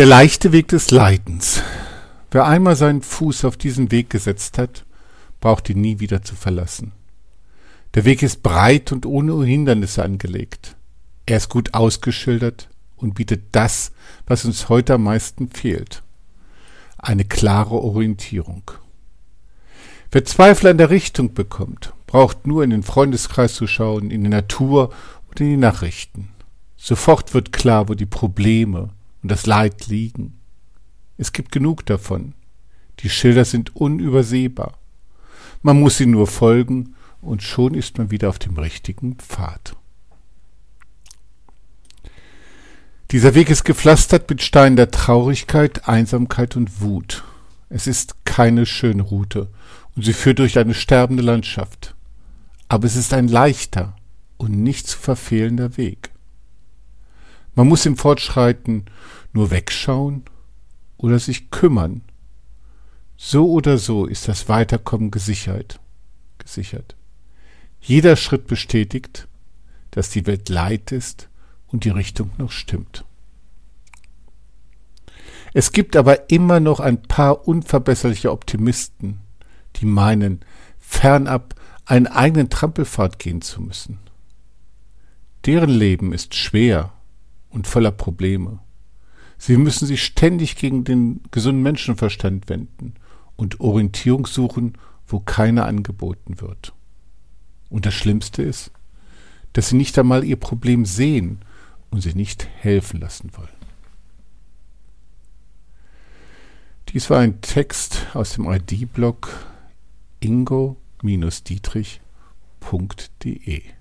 Der leichte Weg des Leidens. Wer einmal seinen Fuß auf diesen Weg gesetzt hat, braucht ihn nie wieder zu verlassen. Der Weg ist breit und ohne Hindernisse angelegt. Er ist gut ausgeschildert und bietet das, was uns heute am meisten fehlt. Eine klare Orientierung. Wer Zweifel an der Richtung bekommt, braucht nur in den Freundeskreis zu schauen, in die Natur und in die Nachrichten. Sofort wird klar, wo die Probleme und das Leid liegen. Es gibt genug davon. Die Schilder sind unübersehbar. Man muss ihnen nur folgen und schon ist man wieder auf dem richtigen Pfad. Dieser Weg ist gepflastert mit Steinen der Traurigkeit, Einsamkeit und Wut. Es ist keine schöne Route und sie führt durch eine sterbende Landschaft. Aber es ist ein leichter und nicht zu verfehlender Weg. Man muss im Fortschreiten nur wegschauen oder sich kümmern. So oder so ist das Weiterkommen gesichert. gesichert. Jeder Schritt bestätigt, dass die Welt leid ist und die Richtung noch stimmt. Es gibt aber immer noch ein paar unverbesserliche Optimisten, die meinen, fernab einen eigenen Trampelpfad gehen zu müssen. Deren Leben ist schwer und voller Probleme. Sie müssen sich ständig gegen den gesunden Menschenverstand wenden und Orientierung suchen, wo keine angeboten wird. Und das Schlimmste ist, dass sie nicht einmal ihr Problem sehen und sie nicht helfen lassen wollen. Dies war ein Text aus dem ID-Blog ingo-dietrich.de